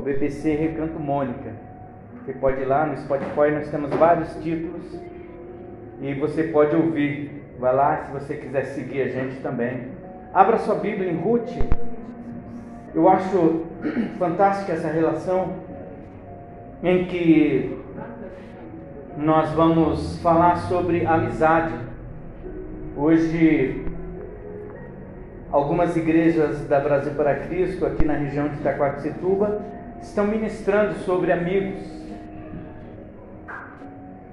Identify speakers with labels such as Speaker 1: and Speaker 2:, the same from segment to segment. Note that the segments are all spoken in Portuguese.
Speaker 1: o BBC Recanto Mônica. Você pode ir lá no Spotify, nós temos vários títulos e você pode ouvir. Vai lá se você quiser seguir a gente também. Abra sua Bíblia em Ruth. Eu acho fantástica essa relação em que nós vamos falar sobre amizade. Hoje, algumas igrejas da Brasil para Cristo, aqui na região de Itaquaquecetuba, estão ministrando sobre amigos.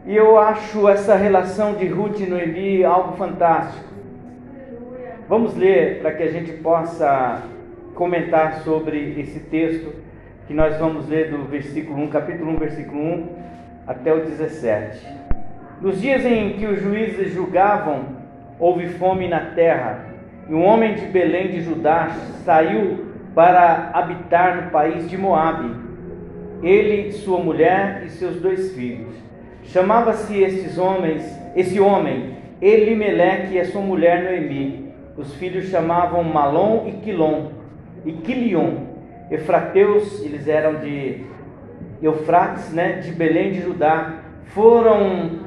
Speaker 1: E eu acho essa relação de Ruth e Noemi algo fantástico. Vamos ler para que a gente possa comentar sobre esse texto que nós vamos ler do versículo 1, capítulo 1, versículo 1 até o 17. Nos dias em que os juízes julgavam, houve fome na terra, e um homem de Belém de Judá saiu para habitar no país de Moabe. Ele, sua mulher e seus dois filhos. Chamava-se esses homens, esse homem, Elimeleque e a sua mulher Noemi. Os filhos chamavam Malom e Quilom e Quilion. Efrateus, eles eram de Eufrates, né, de Belém de Judá, foram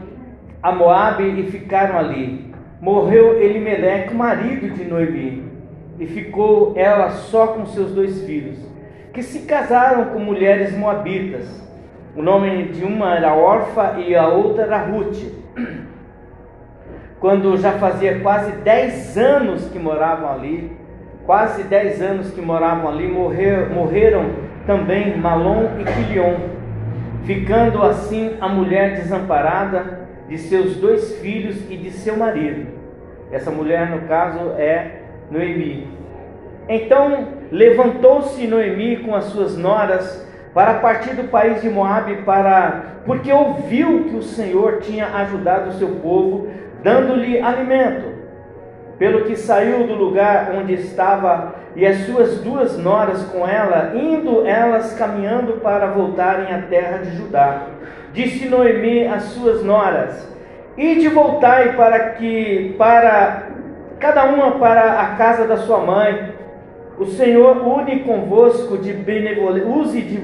Speaker 1: a Moabe e ficaram ali. Morreu Elimeleque, marido de Noemi, e ficou ela só com seus dois filhos, que se casaram com mulheres moabitas. O nome de uma era Orfa e a outra era Ruth. Quando já fazia quase 10 anos que moravam ali, quase 10 anos que moravam ali, morrer, morreram também Malom e Quilion, ficando assim a mulher desamparada de seus dois filhos e de seu marido. Essa mulher, no caso, é Noemi. Então levantou-se Noemi com as suas noras para partir do país de Moabe para porque ouviu que o Senhor tinha ajudado o seu povo, dando-lhe alimento. Pelo que saiu do lugar onde estava e as suas duas noras com ela, indo elas caminhando para voltarem à terra de Judá. Disse Noemi às suas noras: Ide voltai para que para cada uma para a casa da sua mãe o Senhor une convosco de benevolência, use de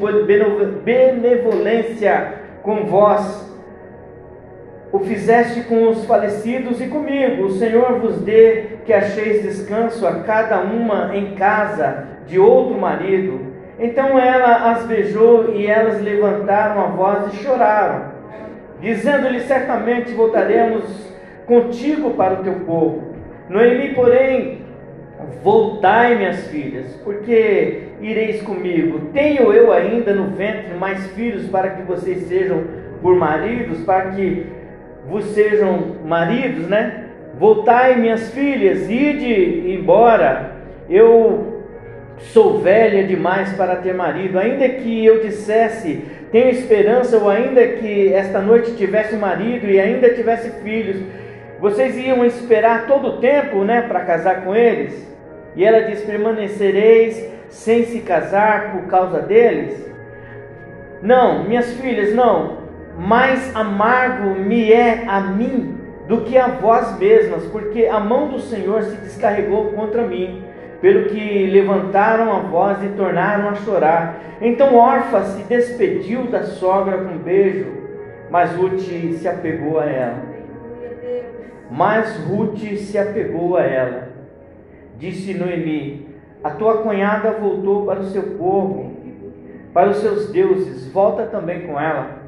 Speaker 1: benevolência com vós. O fizeste com os falecidos e comigo. O Senhor vos dê que acheis descanso a cada uma em casa de outro marido. Então ela as beijou e elas levantaram a voz e choraram, dizendo-lhe: Certamente voltaremos contigo para o teu povo. Noemi, porém, Voltai, minhas filhas, porque ireis comigo. Tenho eu ainda no ventre mais filhos para que vocês sejam por maridos, para que vos sejam maridos, né? Voltai, minhas filhas, ide embora. Eu sou velha demais para ter marido. Ainda que eu dissesse, tenho esperança, ou ainda que esta noite tivesse marido e ainda tivesse filhos, vocês iam esperar todo o tempo, né, para casar com eles? E ela diz: permanecereis sem se casar por causa deles? Não, minhas filhas, não. Mais amargo me é a mim do que a vós mesmas, porque a mão do Senhor se descarregou contra mim, pelo que levantaram a voz e tornaram a chorar. Então Orfa se despediu da sogra com um beijo, mas Ruth se apegou a ela mas Ruth se apegou a ela. Disse Noemi: A tua cunhada voltou para o seu povo, para os seus deuses, volta também com ela.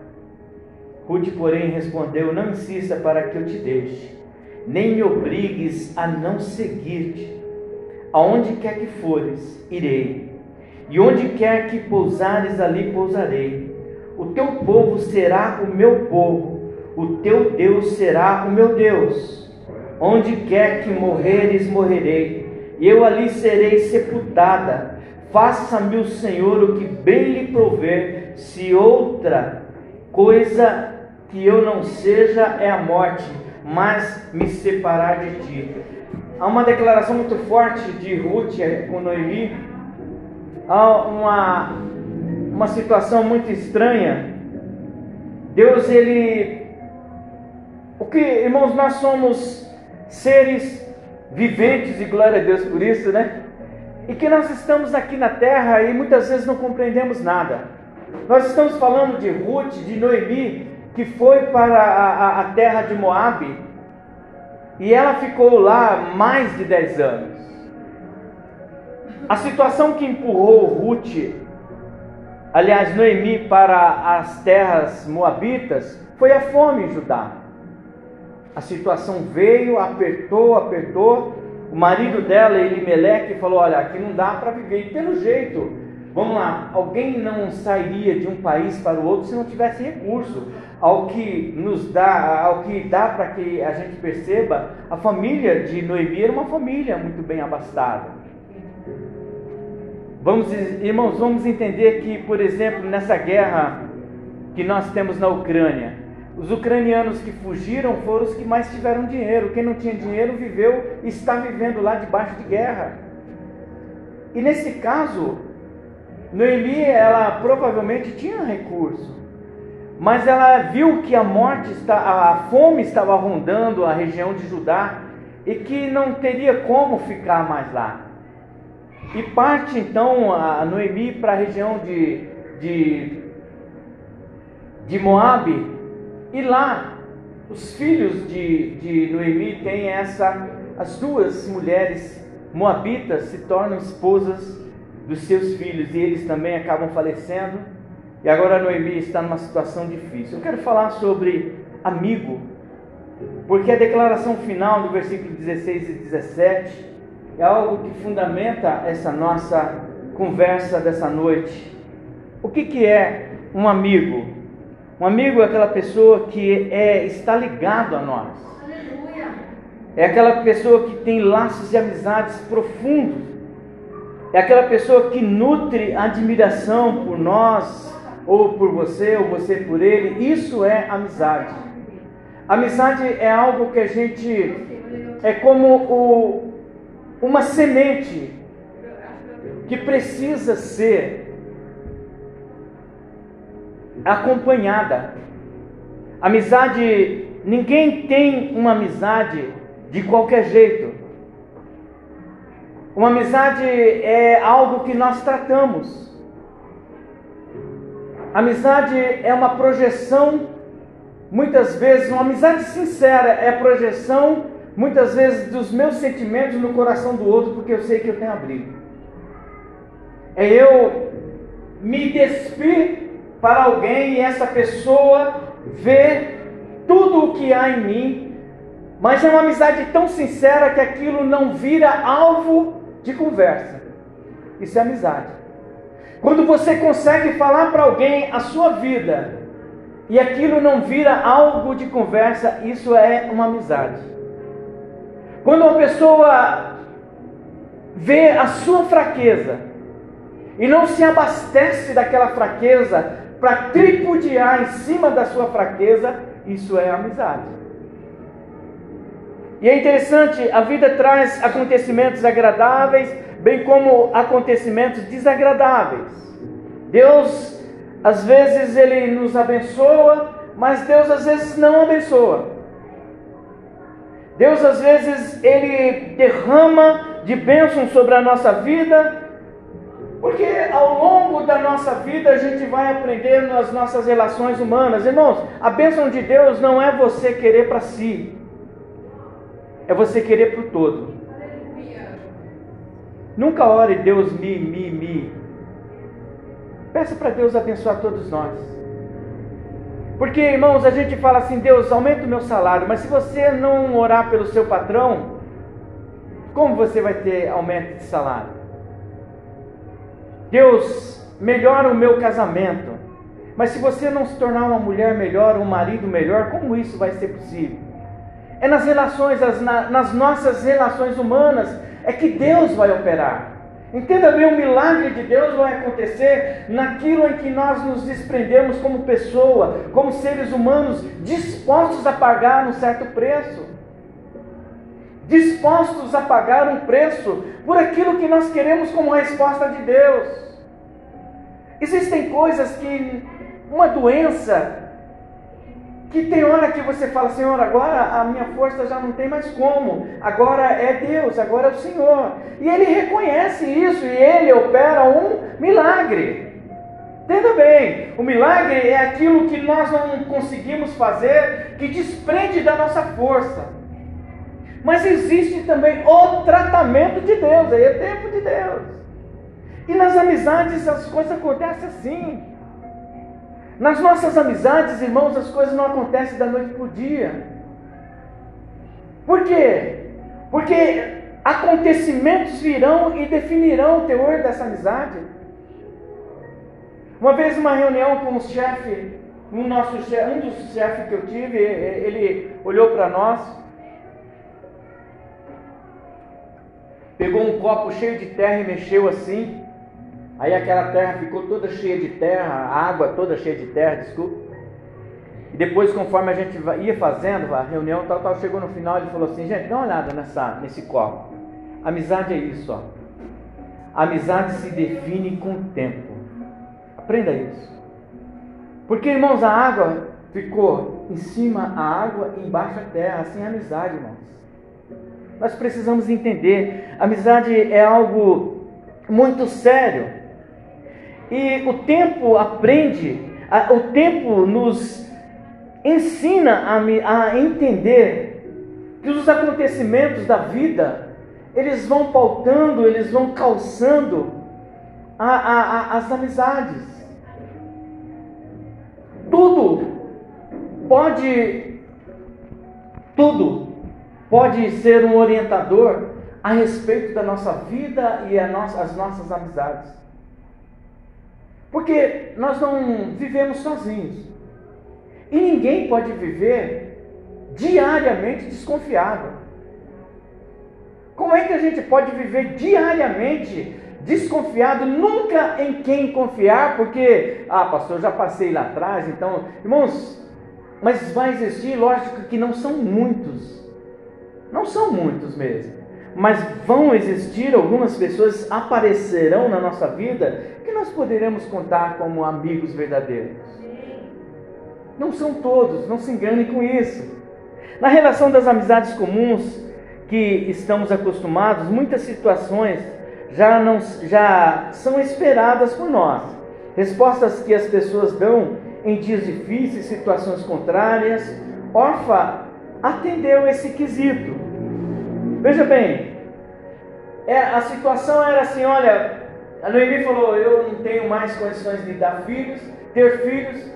Speaker 1: Ruth, porém, respondeu: Não insista para que eu te deixe, nem me obrigues a não seguir-te. Aonde quer que fores, irei, e onde quer que pousares, ali pousarei. O teu povo será o meu povo o teu Deus será o meu Deus. Onde quer que morreres, morrerei, e eu ali serei sepultada. Faça-me o Senhor o que bem lhe prover, se outra coisa que eu não seja é a morte, mas me separar de ti. Há uma declaração muito forte de Ruth com Noemi, há uma, uma situação muito estranha. Deus ele porque, irmãos, nós somos seres viventes, e glória a Deus por isso, né? e que nós estamos aqui na terra e muitas vezes não compreendemos nada. Nós estamos falando de Ruth, de Noemi, que foi para a, a, a terra de Moabe e ela ficou lá mais de 10 anos. A situação que empurrou Ruth, aliás, Noemi, para as terras moabitas foi a fome em Judá. A situação veio, apertou, apertou. O marido dela, Elimeleque, falou: Olha, aqui não dá para viver. E pelo jeito, vamos lá, alguém não sairia de um país para o outro se não tivesse recurso. Ao que nos dá, ao que dá para que a gente perceba, a família de Noemi era uma família muito bem abastada. Vamos, irmãos, vamos entender que, por exemplo, nessa guerra que nós temos na Ucrânia, os ucranianos que fugiram foram os que mais tiveram dinheiro. Quem não tinha dinheiro viveu e está vivendo lá debaixo de guerra. E nesse caso, Noemi, ela provavelmente tinha recurso, mas ela viu que a morte, está, a fome estava rondando a região de Judá e que não teria como ficar mais lá. E parte então a Noemi para a região de, de, de Moabe, e lá os filhos de, de Noemi têm essa, as duas mulheres moabitas se tornam esposas dos seus filhos e eles também acabam falecendo. E agora Noemi está numa situação difícil. Eu quero falar sobre amigo, porque a declaração final do versículo 16 e 17 é algo que fundamenta essa nossa conversa dessa noite. O que, que é um amigo? Um amigo é aquela pessoa que é, está ligado a nós. É aquela pessoa que tem laços de amizades profundos. É aquela pessoa que nutre admiração por nós, ou por você, ou você por ele. Isso é amizade. Amizade é algo que a gente. É como o, uma semente que precisa ser acompanhada. Amizade, ninguém tem uma amizade de qualquer jeito. Uma amizade é algo que nós tratamos. Amizade é uma projeção, muitas vezes, uma amizade sincera é a projeção muitas vezes dos meus sentimentos no coração do outro, porque eu sei que eu tenho abrigo. É eu me despir para alguém e essa pessoa ver tudo o que há em mim, mas é uma amizade tão sincera que aquilo não vira alvo de conversa. Isso é amizade. Quando você consegue falar para alguém a sua vida e aquilo não vira algo de conversa, isso é uma amizade. Quando uma pessoa vê a sua fraqueza e não se abastece daquela fraqueza para tripudiar em cima da sua fraqueza, isso é amizade. E é interessante, a vida traz acontecimentos agradáveis, bem como acontecimentos desagradáveis. Deus, às vezes, ele nos abençoa, mas Deus às vezes não abençoa. Deus às vezes ele derrama de bênção sobre a nossa vida, porque ao longo da nossa vida a gente vai aprendendo as nossas relações humanas. Irmãos, a bênção de Deus não é você querer para si, é você querer para o todo. Nunca ore Deus me, me, me. Peça para Deus abençoar todos nós. Porque, irmãos, a gente fala assim: Deus, aumenta o meu salário, mas se você não orar pelo seu patrão, como você vai ter aumento de salário? Deus, melhora o meu casamento, mas se você não se tornar uma mulher melhor, um marido melhor, como isso vai ser possível? É nas relações, nas nossas relações humanas, é que Deus vai operar. Entenda bem, o milagre de Deus vai acontecer naquilo em que nós nos desprendemos como pessoa, como seres humanos, dispostos a pagar um certo preço. Dispostos a pagar um preço por aquilo que nós queremos como resposta de Deus. Existem coisas que uma doença que tem hora que você fala, Senhor, agora a minha força já não tem mais como, agora é Deus, agora é o Senhor. E ele reconhece isso e ele opera um milagre. Entenda bem, o milagre é aquilo que nós não conseguimos fazer, que desprende da nossa força. Mas existe também o tratamento de Deus, aí é tempo de Deus. E nas amizades as coisas acontecem assim. Nas nossas amizades, irmãos, as coisas não acontecem da noite para o dia. Por quê? Porque acontecimentos virão e definirão o teor dessa amizade. Uma vez, uma reunião com o chefe, um, nosso chefe, um dos chefes que eu tive, ele olhou para nós, pegou um copo cheio de terra e mexeu assim. Aí aquela terra ficou toda cheia de terra, a água toda cheia de terra, desculpa. E depois, conforme a gente ia fazendo a reunião, tal, tal, chegou no final, ele falou assim, gente, dá uma olhada nessa, nesse copo. Amizade é isso, ó. amizade se define com o tempo. Aprenda isso. Porque, irmãos, a água ficou em cima a água e embaixo a terra. Assim é amizade, irmãos. Nós precisamos entender. Amizade é algo muito sério. E o tempo aprende, o tempo nos ensina a, a entender que os acontecimentos da vida, eles vão pautando, eles vão calçando a, a, as amizades. Tudo pode, tudo pode ser um orientador a respeito da nossa vida e nossa, as nossas amizades. Porque nós não vivemos sozinhos. E ninguém pode viver diariamente desconfiado. Como é que a gente pode viver diariamente desconfiado, nunca em quem confiar, porque, ah, pastor, já passei lá atrás, então, irmãos, mas vai existir, lógico que não são muitos, não são muitos mesmo, mas vão existir algumas pessoas, aparecerão na nossa vida, que nós poderemos contar como amigos verdadeiros. Não são todos, não se enganem com isso. Na relação das amizades comuns que estamos acostumados, muitas situações já, não, já são esperadas por nós. Respostas que as pessoas dão em dias difíceis, situações contrárias. Orfa atendeu esse quesito. Veja bem, é, a situação era assim: olha, a Noemi falou: eu não tenho mais condições de dar filhos, ter filhos,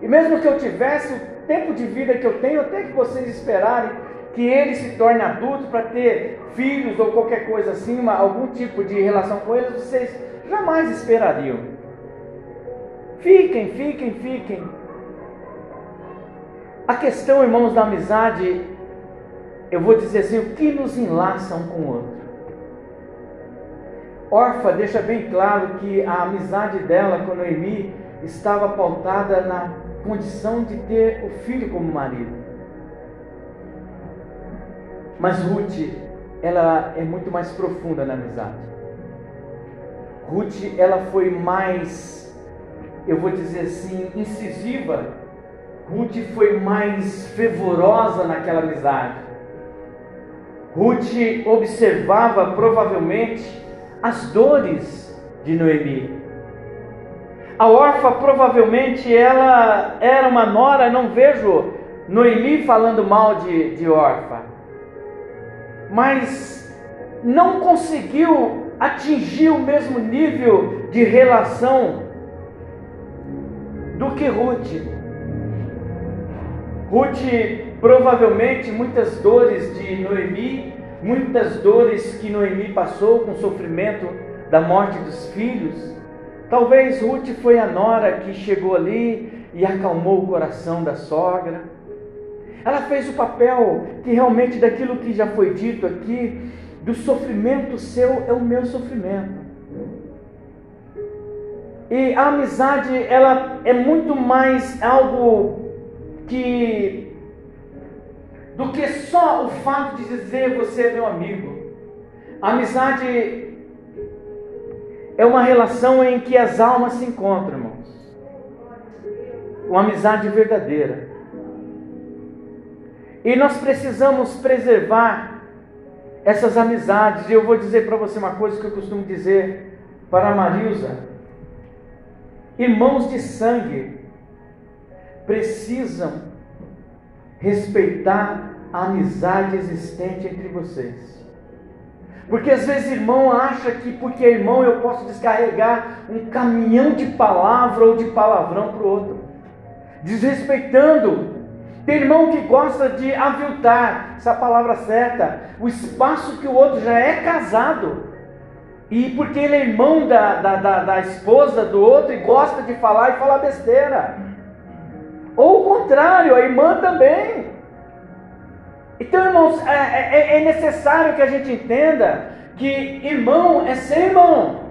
Speaker 1: e mesmo que eu tivesse o tempo de vida que eu tenho, até que vocês esperarem que ele se torne adulto para ter filhos ou qualquer coisa assim, algum tipo de relação com eles, vocês jamais esperariam. Fiquem, fiquem, fiquem. A questão, irmãos, da amizade eu vou dizer assim, o que nos enlaça um com o outro. Orfa deixa bem claro que a amizade dela com Noemi estava pautada na condição de ter o filho como marido. Mas Ruth, ela é muito mais profunda na amizade. Ruth, ela foi mais, eu vou dizer assim, incisiva. Ruth foi mais fervorosa naquela amizade. Ruth observava provavelmente as dores de Noemi. A órfã provavelmente ela era uma nora, não vejo Noemi falando mal de, de órfã, mas não conseguiu atingir o mesmo nível de relação do que Ruth. Ruth Provavelmente muitas dores de Noemi, muitas dores que Noemi passou com o sofrimento da morte dos filhos. Talvez Ruth foi a nora que chegou ali e acalmou o coração da sogra. Ela fez o papel que realmente daquilo que já foi dito aqui, do sofrimento seu é o meu sofrimento. E a amizade, ela é muito mais algo que do que só o fato de dizer você é meu amigo. A amizade é uma relação em que as almas se encontram, irmãos. Uma amizade verdadeira. E nós precisamos preservar essas amizades. E eu vou dizer para você uma coisa que eu costumo dizer para a Marilza: irmãos de sangue precisam respeitar a amizade existente entre vocês. Porque às vezes irmão acha que porque é irmão eu posso descarregar um caminhão de palavra ou de palavrão para o outro, desrespeitando. Tem irmão que gosta de aviltar, essa palavra certa, o espaço que o outro já é casado. E porque ele é irmão da, da, da, da esposa do outro e gosta de falar e falar besteira. Ou o contrário, a irmã também. Então, irmãos, é, é, é, necessário que a gente entenda que irmão é ser irmão.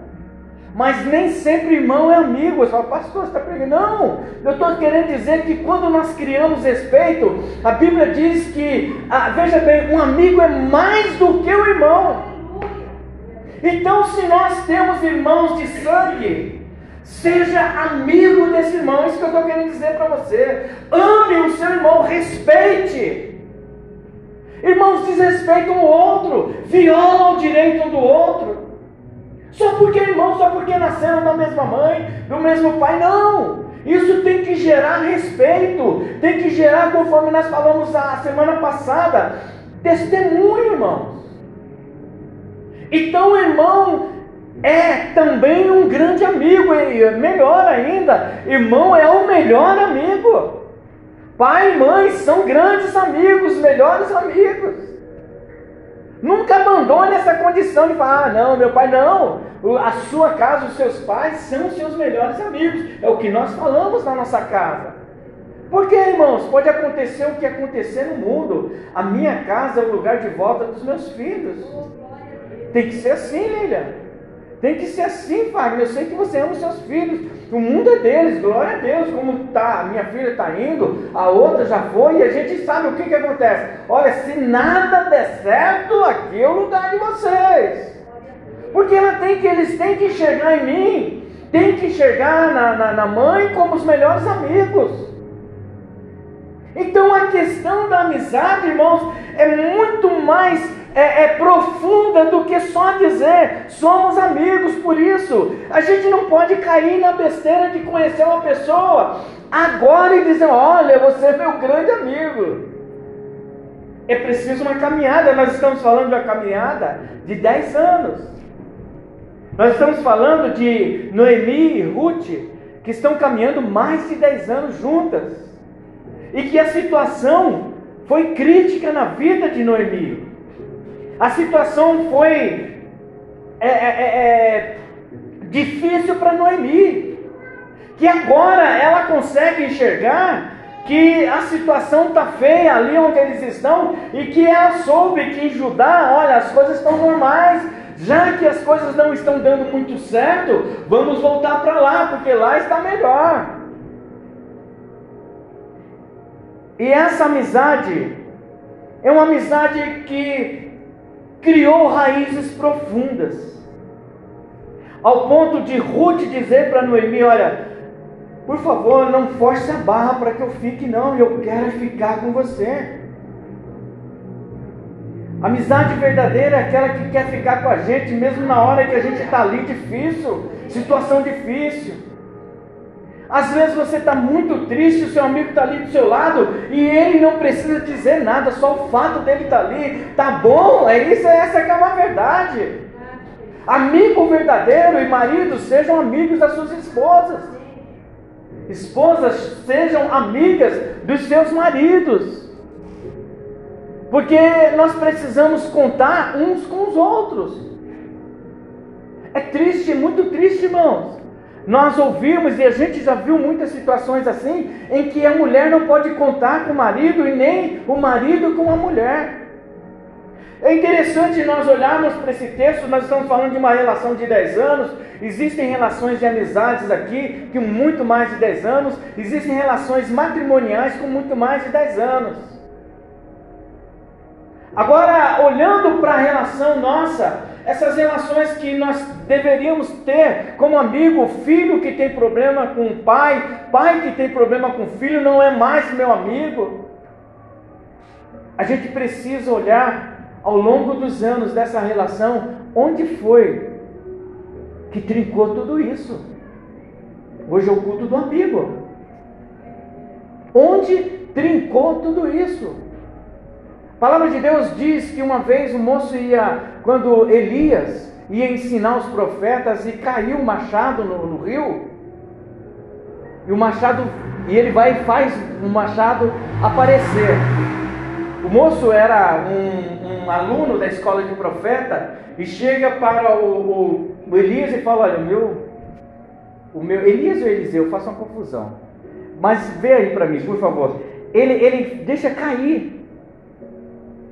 Speaker 1: Mas nem sempre irmão é amigo. Você fala, pastor, você está pregando? Não, eu estou querendo dizer que quando nós criamos respeito, a Bíblia diz que, ah, veja bem, um amigo é mais do que o irmão. Então, se nós temos irmãos de sangue, seja amigo desse irmão. Isso que eu estou querendo dizer para você. Ame o seu irmão, respeite. Irmãos desrespeitam o outro, violam o direito do outro. Só porque irmão, só porque nasceram da mesma mãe, do mesmo pai, não. Isso tem que gerar respeito, tem que gerar, conforme nós falamos a semana passada, testemunho, irmãos. Então, irmão é também um grande amigo, e melhor ainda, irmão é o melhor amigo. Pai e mãe são grandes amigos, melhores amigos. Nunca abandone essa condição de falar, ah, não, meu pai não. A sua casa, os seus pais são os seus melhores amigos. É o que nós falamos na nossa casa. Porque, irmãos, pode acontecer o que acontecer no mundo. A minha casa é o lugar de volta dos meus filhos. Tem que ser assim, Lilian. Tem que ser assim, Fagner. Eu sei que você ama os seus filhos. O mundo é deles, glória a Deus. Como tá, minha filha está indo, a outra já foi, e a gente sabe o que, que acontece. Olha, se nada der certo, aqui é o lugar de vocês. Porque ela tem que, eles têm que enxergar em mim, tem que enxergar na, na, na mãe como os melhores amigos. Então a questão da amizade, irmãos, é muito mais é, é, profunda do que só dizer somos amigos. Por isso, a gente não pode cair na besteira de conhecer uma pessoa agora e dizer: Olha, você é meu grande amigo. É preciso uma caminhada. Nós estamos falando de uma caminhada de 10 anos. Nós estamos falando de Noemi e Ruth, que estão caminhando mais de 10 anos juntas. E que a situação foi crítica na vida de Noemi. A situação foi é, é, é, é difícil para Noemi, que agora ela consegue enxergar que a situação está feia ali onde eles estão e que ela soube que em Judá, olha, as coisas estão normais, já que as coisas não estão dando muito certo, vamos voltar para lá, porque lá está melhor. E essa amizade é uma amizade que criou raízes profundas. Ao ponto de Ruth dizer para Noemi: Olha, por favor, não force a barra para que eu fique, não, eu quero ficar com você. Amizade verdadeira é aquela que quer ficar com a gente, mesmo na hora que a gente está ali difícil, situação difícil. Às vezes você está muito triste, o seu amigo está ali do seu lado e ele não precisa dizer nada, só o fato dele estar tá ali, tá bom, é isso, essa que é uma verdade. Amigo verdadeiro e marido sejam amigos das suas esposas. Esposas sejam amigas dos seus maridos. Porque nós precisamos contar uns com os outros. É triste, muito triste, irmãos. Nós ouvimos e a gente já viu muitas situações assim, em que a mulher não pode contar com o marido e nem o marido com a mulher. É interessante nós olharmos para esse texto, nós estamos falando de uma relação de 10 anos, existem relações de amizades aqui com muito mais de 10 anos, existem relações matrimoniais com muito mais de 10 anos. Agora, olhando para a relação nossa, essas relações que nós deveríamos ter como amigo, filho que tem problema com o pai, pai que tem problema com o filho, não é mais meu amigo. a gente precisa olhar ao longo dos anos dessa relação, onde foi que trincou tudo isso. Hoje é o culto do amigo. Onde trincou tudo isso? A palavra de Deus diz que uma vez o moço ia, quando Elias ia ensinar os profetas e caiu o machado no, no rio, e o machado, e ele vai e faz o machado aparecer. O moço era um, um aluno da escola de profeta e chega para o, o, o Elias e fala: Olha, o meu, o meu Elias ou Eliseu, faço uma confusão. Mas vê aí para mim, por favor. Ele, ele deixa cair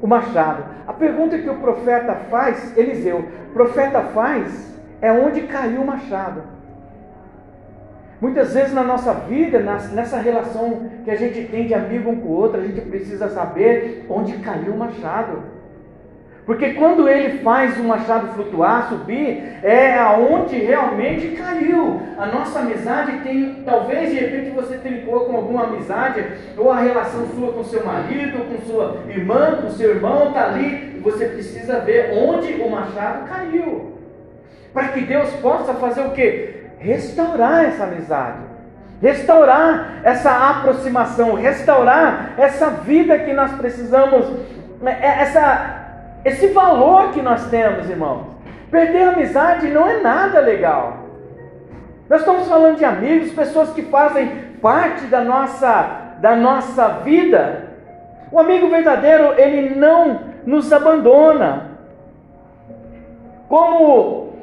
Speaker 1: o machado. A pergunta que o profeta faz, Eliseu, profeta faz é onde caiu o machado. Muitas vezes na nossa vida, nessa relação que a gente tem de amigo um com o outro, a gente precisa saber onde caiu o machado. Porque quando ele faz o machado flutuar, subir, é aonde realmente caiu. A nossa amizade tem, talvez de repente você trincou com alguma amizade, ou a relação sua com seu marido, com sua irmã, com seu irmão, está ali, você precisa ver onde o machado caiu. Para que Deus possa fazer o que? Restaurar essa amizade restaurar essa aproximação, restaurar essa vida que nós precisamos, né, essa esse valor que nós temos, irmãos. Perder amizade não é nada legal. Nós estamos falando de amigos, pessoas que fazem parte da nossa, da nossa vida. O amigo verdadeiro, ele não nos abandona. Como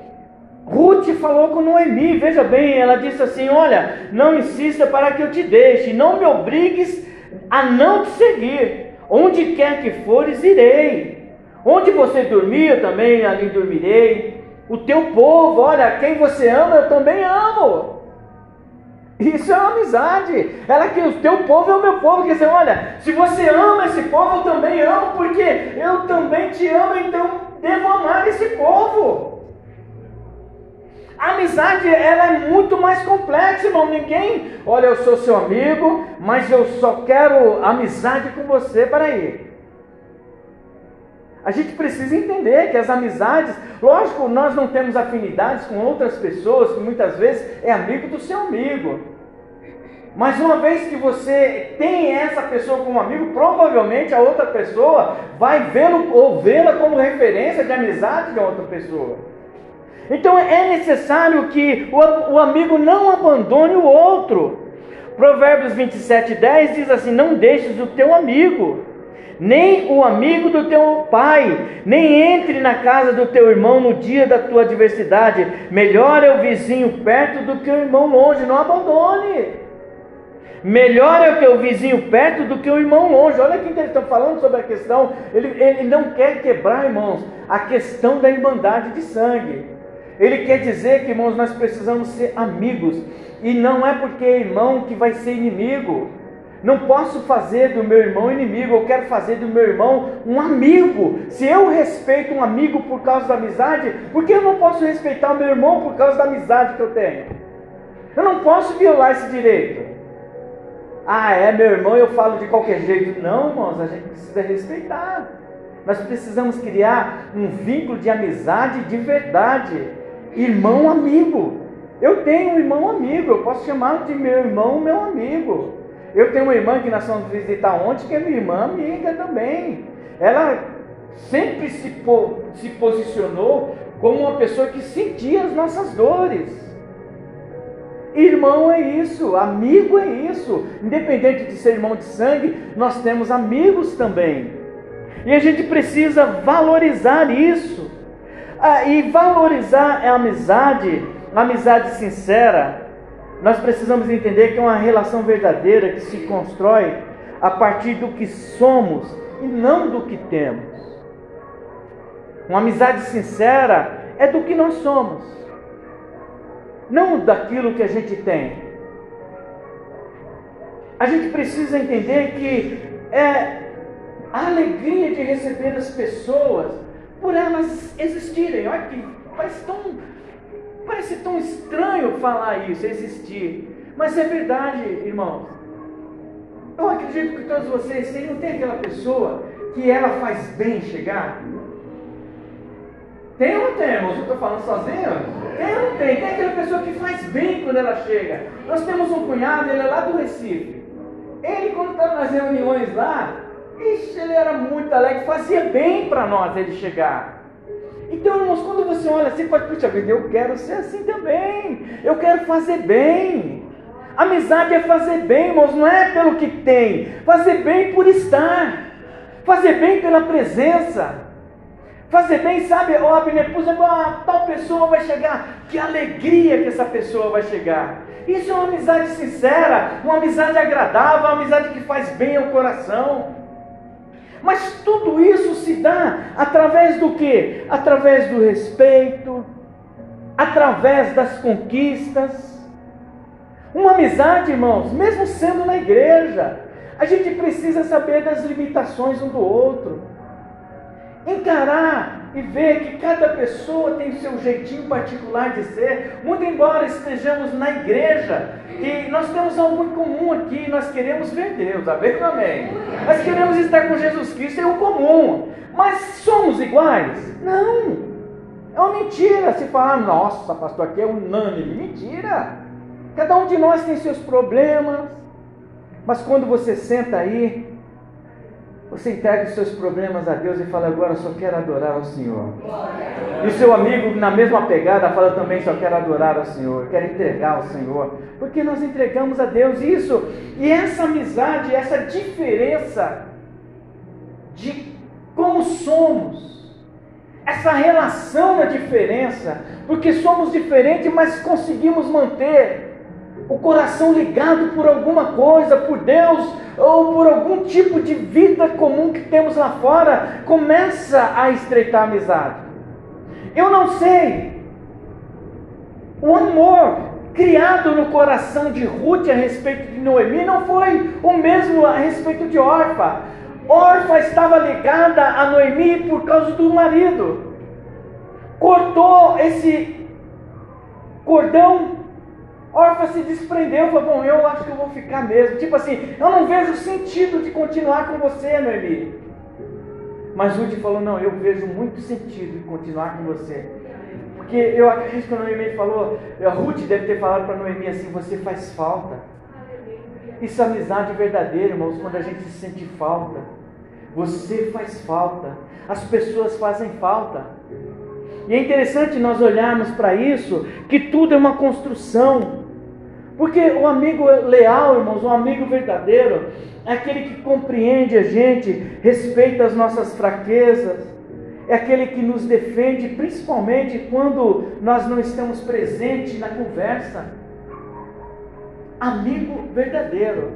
Speaker 1: Ruth falou com Noemi, veja bem, ela disse assim: Olha, não insista para que eu te deixe, não me obrigues a não te seguir. Onde quer que fores, irei. Onde você dormir, eu também ali dormirei. O teu povo, olha, quem você ama, eu também amo. Isso é uma amizade. Ela que o teu povo é o meu povo. Quer dizer, olha, se você ama esse povo, eu também amo, porque eu também te amo, então devo amar esse povo. A amizade ela é muito mais complexa, irmão. Ninguém, olha, eu sou seu amigo, mas eu só quero amizade com você. Peraí. A gente precisa entender que as amizades, lógico, nós não temos afinidades com outras pessoas, que muitas vezes é amigo do seu amigo. Mas uma vez que você tem essa pessoa como amigo, provavelmente a outra pessoa vai vê-lo ou vê-la como referência de amizade de outra pessoa. Então é necessário que o, o amigo não abandone o outro. Provérbios 27, 10 diz assim: Não deixes o teu amigo nem o amigo do teu pai, nem entre na casa do teu irmão no dia da tua adversidade. Melhor é o vizinho perto do que o irmão longe, não abandone. Melhor é o teu vizinho perto do que o irmão longe. Olha que eles estão falando sobre a questão. Ele, ele não quer quebrar, irmãos, a questão da irmandade de sangue. Ele quer dizer que, irmãos, nós precisamos ser amigos. E não é porque é irmão que vai ser inimigo. Não posso fazer do meu irmão inimigo, eu quero fazer do meu irmão um amigo. Se eu respeito um amigo por causa da amizade, por que eu não posso respeitar o meu irmão por causa da amizade que eu tenho? Eu não posso violar esse direito. Ah, é meu irmão, eu falo de qualquer jeito. Não, irmãos, a gente precisa respeitar. Nós precisamos criar um vínculo de amizade de verdade. Irmão amigo. Eu tenho um irmão amigo, eu posso chamar de meu irmão meu amigo. Eu tenho uma irmã que nós fomos visitar ontem, que é minha irmã amiga também. Ela sempre se, po se posicionou como uma pessoa que sentia as nossas dores. Irmão é isso, amigo é isso. Independente de ser irmão de sangue, nós temos amigos também. E a gente precisa valorizar isso. Ah, e valorizar a amizade, a amizade sincera, nós precisamos entender que é uma relação verdadeira que se constrói a partir do que somos e não do que temos. Uma amizade sincera é do que nós somos, não daquilo que a gente tem. A gente precisa entender que é a alegria de receber as pessoas por elas existirem. Olha que faz tão Parece tão estranho falar isso, existir. Mas é verdade, irmãos. Eu acredito que todos vocês têm, não tem aquela pessoa que ela faz bem chegar? Tem ou não tem, irmãos? Eu estou falando sozinho? Tem ou não tem? Tem aquela pessoa que faz bem quando ela chega. Nós temos um cunhado, ele é lá do Recife. Ele, quando estava nas reuniões lá, ixi, ele era muito alegre, fazia bem para nós ele chegar. Então, irmãos, quando você olha assim, pode, puxa vida, eu quero ser assim também. Eu quero fazer bem. Amizade é fazer bem, irmãos, não é pelo que tem. Fazer bem por estar. Fazer bem pela presença. Fazer bem, sabe, ó, por exemplo, ah, tal pessoa vai chegar, que alegria que essa pessoa vai chegar. Isso é uma amizade sincera, uma amizade agradável, uma amizade que faz bem ao coração. Mas tudo isso se dá através do que? Através do respeito, através das conquistas. Uma amizade, irmãos, mesmo sendo na igreja, a gente precisa saber das limitações um do outro encarar e ver que cada pessoa tem o seu jeitinho particular de ser, muito embora estejamos na igreja, e nós temos algo em comum aqui, nós queremos ver Deus, amém amém? Nós queremos estar com Jesus Cristo, é o comum, mas somos iguais? Não, é uma mentira se falar, nossa, pastor, aqui é unânime, mentira, cada um de nós tem seus problemas, mas quando você senta aí, você entrega os seus problemas a Deus e fala, agora só quero adorar ao Senhor. E o seu amigo, na mesma pegada, fala também, só quero adorar ao Senhor, quero entregar ao Senhor. Porque nós entregamos a Deus isso. E essa amizade, essa diferença de como somos, essa relação na diferença, porque somos diferentes, mas conseguimos manter o coração ligado por alguma coisa, por Deus, ou por algum tipo de vida comum que temos lá fora, começa a estreitar a amizade. Eu não sei. O amor criado no coração de Ruth a respeito de Noemi não foi o mesmo a respeito de Orfa. Orfa estava ligada a Noemi por causa do marido. Cortou esse cordão Orfa se desprendeu, falou, bom, eu acho que eu vou ficar mesmo. Tipo assim, eu não vejo sentido de continuar com você, Noemi. Mas Ruth falou, não, eu vejo muito sentido de continuar com você. Porque eu acredito que a Noemi falou, a Ruth deve ter falado para Noemi assim, você faz falta. Isso é amizade verdadeira, irmãos, quando a gente se sente falta. Você faz falta. As pessoas fazem falta. E é interessante nós olharmos para isso, que tudo é uma construção. Porque o amigo leal, irmãos, o amigo verdadeiro, é aquele que compreende a gente, respeita as nossas fraquezas, é aquele que nos defende, principalmente quando nós não estamos presentes na conversa. Amigo verdadeiro.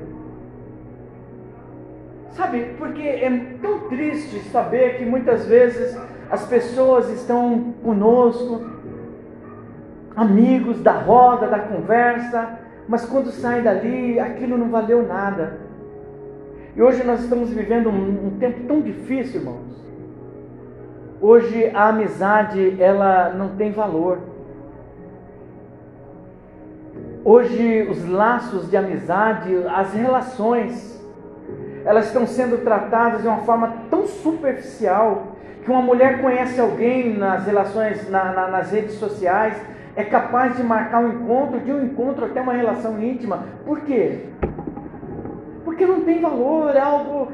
Speaker 1: Sabe, porque é tão triste saber que muitas vezes as pessoas estão conosco, amigos da roda, da conversa, mas quando sai dali, aquilo não valeu nada. E hoje nós estamos vivendo um, um tempo tão difícil, irmãos. Hoje a amizade, ela não tem valor. Hoje os laços de amizade, as relações, elas estão sendo tratadas de uma forma tão superficial que uma mulher conhece alguém nas relações, na, na, nas redes sociais, é capaz de marcar um encontro, de um encontro até uma relação íntima. Por quê? Porque não tem valor, é algo.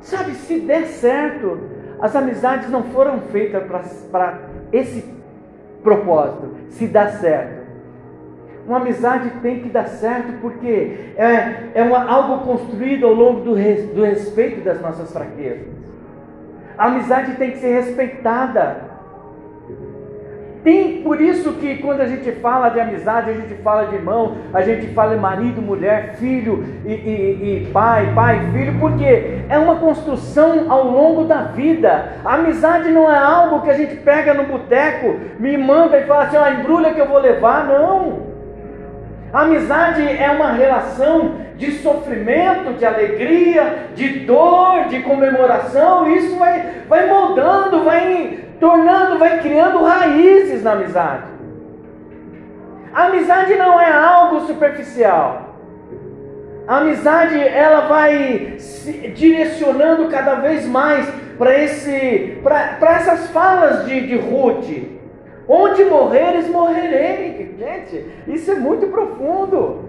Speaker 1: Sabe, se der certo, as amizades não foram feitas para esse propósito, se dá certo. Uma amizade tem que dar certo porque é, é uma, algo construído ao longo do, res, do respeito das nossas fraquezas. A amizade tem que ser respeitada. Tem por isso que quando a gente fala de amizade, a gente fala de irmão, a gente fala de marido, mulher, filho e, e, e pai, pai, filho, porque é uma construção ao longo da vida. A amizade não é algo que a gente pega no boteco, me manda e fala assim, ó, embrulha que eu vou levar, não. A amizade é uma relação de sofrimento, de alegria, de dor, de comemoração. Isso vai, vai moldando, vai tornando, vai criando raízes na amizade. A amizade não é algo superficial. A amizade ela vai se direcionando cada vez mais para esse para essas falas de, de Ruth. Onde morreres, morrerei. Gente, isso é muito profundo.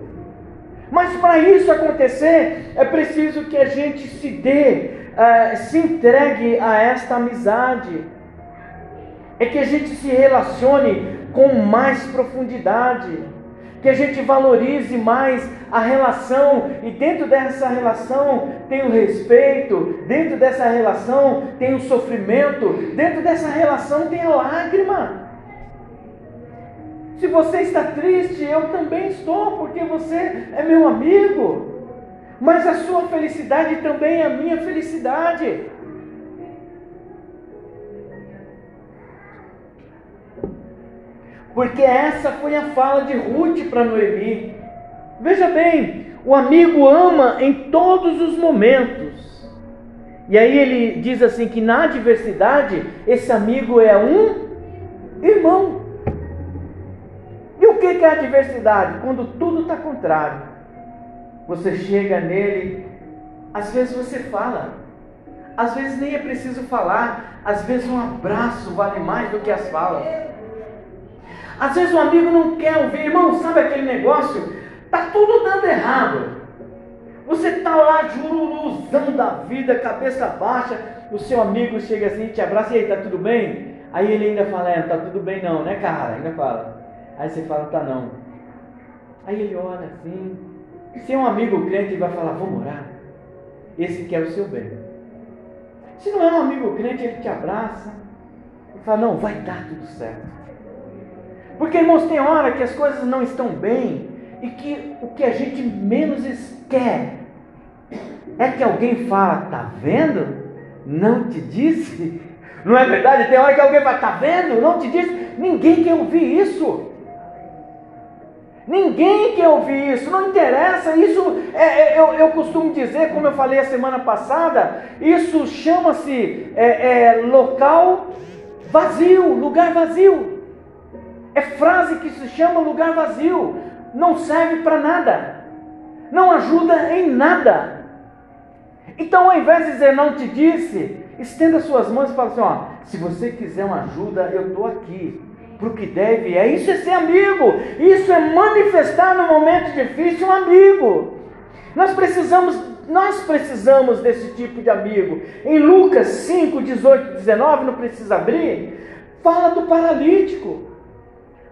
Speaker 1: Mas para isso acontecer, é preciso que a gente se dê, uh, se entregue a esta amizade. É que a gente se relacione com mais profundidade. Que a gente valorize mais a relação, e dentro dessa relação tem o respeito, dentro dessa relação tem o sofrimento, dentro dessa relação tem a lágrima. Se você está triste, eu também estou, porque você é meu amigo. Mas a sua felicidade também é a minha felicidade. Porque essa foi a fala de Ruth para Noemi. Veja bem, o amigo ama em todos os momentos. E aí ele diz assim que na adversidade esse amigo é um irmão. E o que é adversidade? Quando tudo está contrário. Você chega nele, às vezes você fala, às vezes nem é preciso falar, às vezes um abraço vale mais do que as falas. Às vezes o amigo não quer ouvir, irmão, sabe aquele negócio? Tá tudo dando errado. Você está lá jururuzão da vida, cabeça baixa, o seu amigo chega assim, te abraça, e aí, tá tudo bem? Aí ele ainda fala, é, tá tudo bem não, né cara? Ainda fala. Aí você fala, tá não. Aí ele olha assim. Se é um amigo crente, ele vai falar, vamos orar. Esse quer o seu bem. Se não é um amigo crente, ele te abraça e fala, não, vai dar tudo certo. Porque, irmãos, tem hora que as coisas não estão bem e que o que a gente menos quer é que alguém fala, tá vendo? Não te disse? Não é verdade? Tem hora que alguém fala, tá vendo? Não te disse? Ninguém quer ouvir isso. Ninguém quer ouvir isso, não interessa. Isso é, é, eu, eu, costumo dizer, como eu falei a semana passada, isso chama-se é, é, local vazio, lugar vazio. É frase que se chama lugar vazio. Não serve para nada, não ajuda em nada. Então, ao invés de dizer não te disse, estenda suas mãos e fala assim: ó, se você quiser uma ajuda, eu estou aqui para o que deve é. Isso é ser amigo. Isso é manifestar no momento difícil um amigo. Nós precisamos, nós precisamos desse tipo de amigo. Em Lucas 5, 18 19, não precisa abrir, fala do paralítico.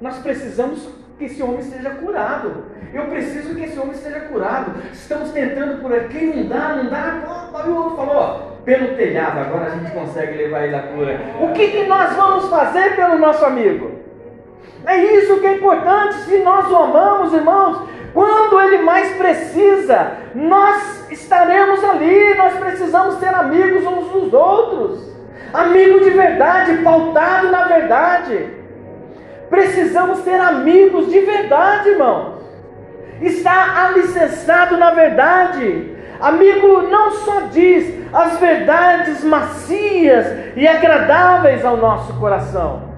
Speaker 1: Nós precisamos que esse homem seja curado. Eu preciso que esse homem seja curado. Estamos tentando por aqui, não dá, não dá. O outro falou, pelo telhado, agora a gente consegue levar ele à cura. O que, que nós vamos fazer pelo nosso amigo? É isso que é importante. Se nós o amamos, irmãos, quando ele mais precisa, nós estaremos ali. Nós precisamos ser amigos uns dos outros. Amigo de verdade, pautado na verdade. Precisamos ser amigos de verdade, irmãos. Está alicerçado na verdade. Amigo não só diz as verdades macias e agradáveis ao nosso coração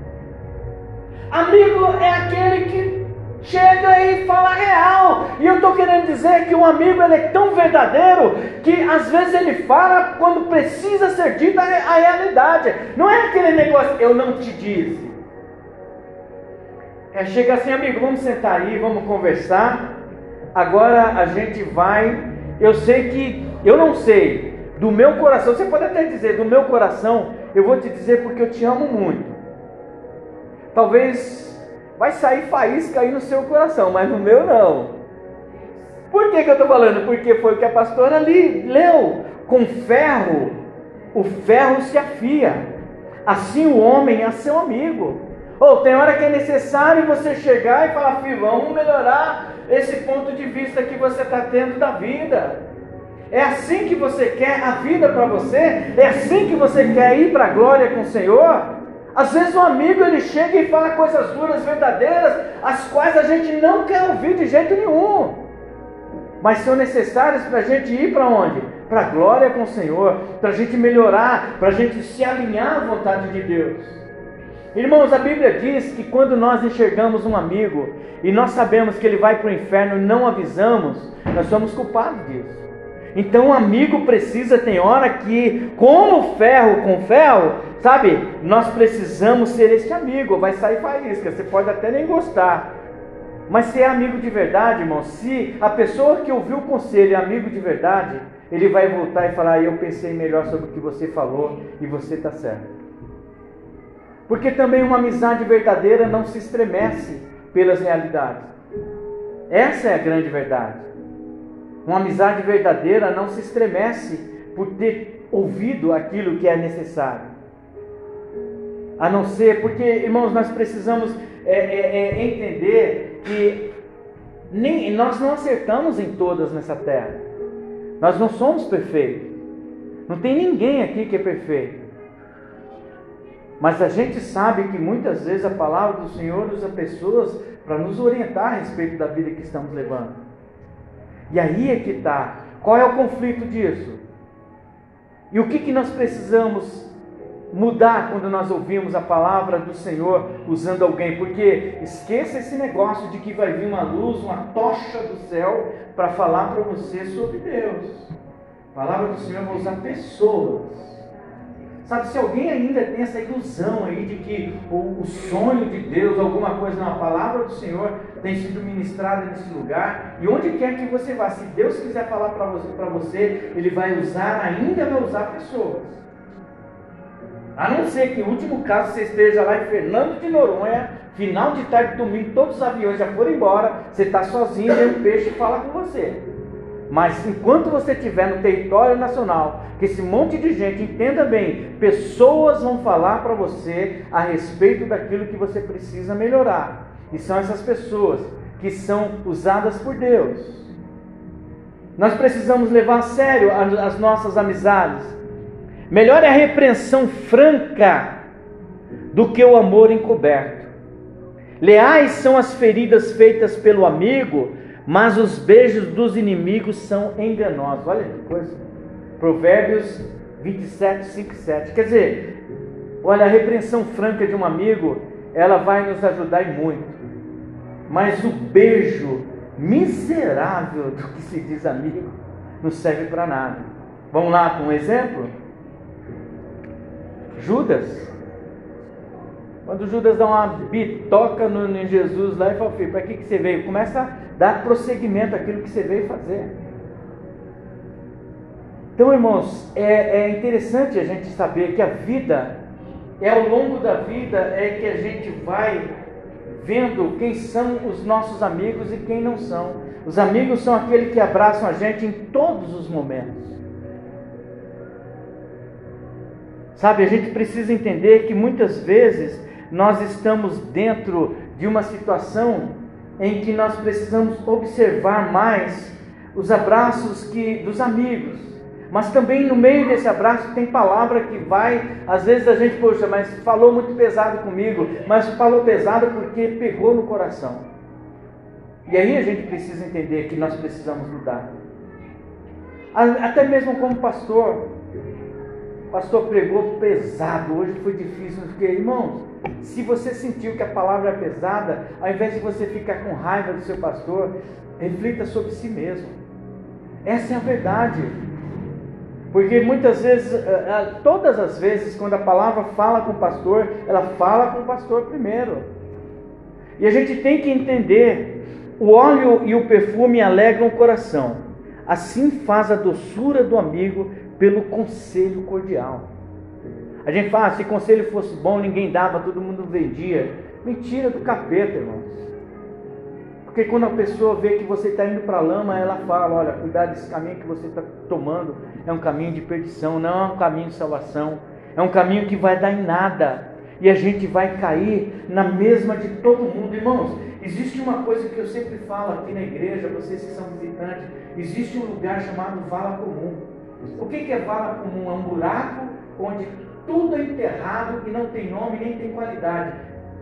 Speaker 1: Amigo é aquele que chega e fala real. E eu estou querendo dizer que um amigo ele é tão verdadeiro que às vezes ele fala quando precisa ser dita a realidade. Não é aquele negócio, eu não te disse. É, chega assim, amigo, vamos sentar aí, vamos conversar. Agora a gente vai. Eu sei que, eu não sei, do meu coração, você pode até dizer, do meu coração, eu vou te dizer porque eu te amo muito. Talvez vai sair faísca aí no seu coração, mas no meu não. Por que, que eu estou falando? Porque foi o que a pastora ali leu. Com ferro, o ferro se afia. Assim o homem é seu amigo. Ou tem hora que é necessário você chegar e falar, filho, vamos melhorar esse ponto de vista que você está tendo da vida. É assim que você quer a vida para você? É assim que você quer ir para a glória com o Senhor? Às vezes um amigo ele chega e fala coisas duras, verdadeiras, as quais a gente não quer ouvir de jeito nenhum. Mas são necessárias para a gente ir para onde? Para a glória com o Senhor, para a gente melhorar, para a gente se alinhar à vontade de Deus. Irmãos, a Bíblia diz que quando nós enxergamos um amigo e nós sabemos que ele vai para o inferno e não avisamos, nós somos culpados disso. Então, um amigo precisa, tem hora que, como ferro com ferro, sabe, nós precisamos ser este amigo. Vai sair faísca, você pode até nem gostar, mas se é amigo de verdade, irmão, se a pessoa que ouviu o conselho é amigo de verdade, ele vai voltar e falar: Eu pensei melhor sobre o que você falou e você está certo. Porque também uma amizade verdadeira não se estremece pelas realidades. Essa é a grande verdade. Uma amizade verdadeira não se estremece por ter ouvido aquilo que é necessário. A não ser, porque, irmãos, nós precisamos é, é, é entender que nem, nós não acertamos em todas nessa terra. Nós não somos perfeitos. Não tem ninguém aqui que é perfeito. Mas a gente sabe que muitas vezes a palavra do Senhor usa pessoas para nos orientar a respeito da vida que estamos levando. E aí é que está. Qual é o conflito disso? E o que, que nós precisamos mudar quando nós ouvimos a palavra do Senhor usando alguém, porque esqueça esse negócio de que vai vir uma luz, uma tocha do céu para falar para você sobre Deus. A palavra do Senhor vai usar pessoas. Sabe, se alguém ainda tem essa ilusão aí de que o, o sonho de Deus, alguma coisa, não, a palavra do Senhor tem sido ministrada nesse lugar, e onde quer que você vá, se Deus quiser falar para você, você, Ele vai usar, ainda vai usar pessoas. A não ser que, em último caso, você esteja lá em Fernando de Noronha, final de tarde, domingo, todos os aviões já foram embora, você está sozinho, e um peixe fala com você. Mas enquanto você estiver no território nacional, que esse monte de gente entenda bem, pessoas vão falar para você a respeito daquilo que você precisa melhorar. E são essas pessoas que são usadas por Deus. Nós precisamos levar a sério as nossas amizades. Melhor é a repreensão franca do que o amor encoberto. Leais são as feridas feitas pelo amigo, mas os beijos dos inimigos são enganosos. Olha que coisa. Provérbios 27, 5 7. Quer dizer, olha, a repreensão franca de um amigo, ela vai nos ajudar em muito. Mas o beijo miserável do que se diz amigo não serve para nada. Vamos lá com um exemplo? Judas. Quando Judas dá uma bitoca no, em Jesus lá e fala, filho, para que, que você veio? Começa a dar prosseguimento àquilo que você veio fazer. Então, irmãos, é, é interessante a gente saber que a vida, é ao longo da vida, é que a gente vai vendo quem são os nossos amigos e quem não são. Os amigos são aqueles que abraçam a gente em todos os momentos. Sabe, a gente precisa entender que muitas vezes nós estamos dentro de uma situação em que nós precisamos observar mais os abraços que dos amigos. Mas também no meio desse abraço tem palavra que vai, às vezes a gente, poxa, mas falou muito pesado comigo, mas falou pesado porque pegou no coração. E aí a gente precisa entender que nós precisamos mudar. Até mesmo como pastor, pastor pregou pesado, hoje foi difícil. Porque, irmãos, se você sentiu que a palavra é pesada, ao invés de você ficar com raiva do seu pastor, reflita sobre si mesmo. Essa é a verdade. Porque muitas vezes, eh, eh, todas as vezes, quando a palavra fala com o pastor, ela fala com o pastor primeiro. E a gente tem que entender: o óleo e o perfume alegram o coração. Assim faz a doçura do amigo pelo conselho cordial. A gente fala, se conselho fosse bom, ninguém dava, todo mundo vendia. Mentira do capeta, irmãos. Porque quando a pessoa vê que você está indo para a lama, ela fala: olha, cuidado desse caminho que você está tomando, é um caminho de perdição, não é um caminho de salvação, é um caminho que vai dar em nada. E a gente vai cair na mesma de todo mundo, irmãos. Existe uma coisa que eu sempre falo aqui na igreja, vocês que são visitantes: existe um lugar chamado Vala Comum. O que é vala comum? É um buraco onde tudo é enterrado e não tem nome nem tem qualidade.